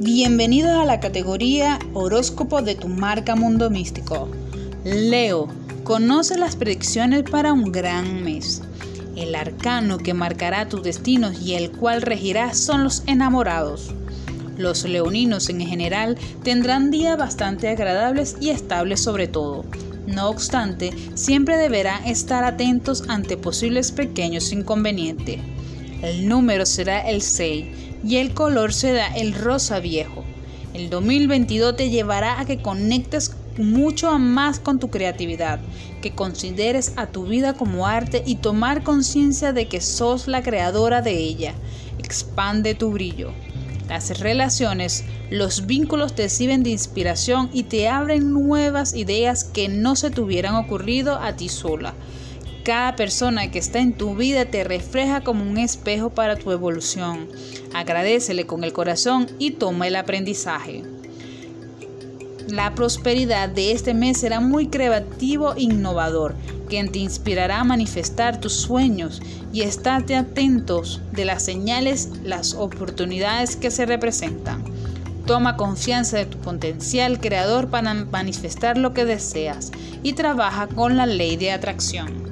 Bienvenidos a la categoría Horóscopo de tu marca Mundo Místico. Leo, conoce las predicciones para un gran mes. El arcano que marcará tus destinos y el cual regirá son los enamorados. Los leoninos en general tendrán días bastante agradables y estables sobre todo. No obstante, siempre deberán estar atentos ante posibles pequeños inconvenientes. El número será el 6 y el color será el rosa viejo. El 2022 te llevará a que conectes mucho más con tu creatividad, que consideres a tu vida como arte y tomar conciencia de que sos la creadora de ella. Expande tu brillo. Las relaciones, los vínculos te sirven de inspiración y te abren nuevas ideas que no se te hubieran ocurrido a ti sola. Cada persona que está en tu vida te refleja como un espejo para tu evolución. Agradecele con el corazón y toma el aprendizaje. La prosperidad de este mes será muy creativo e innovador, quien te inspirará a manifestar tus sueños y estate atentos de las señales, las oportunidades que se representan. Toma confianza de tu potencial creador para manifestar lo que deseas y trabaja con la ley de atracción.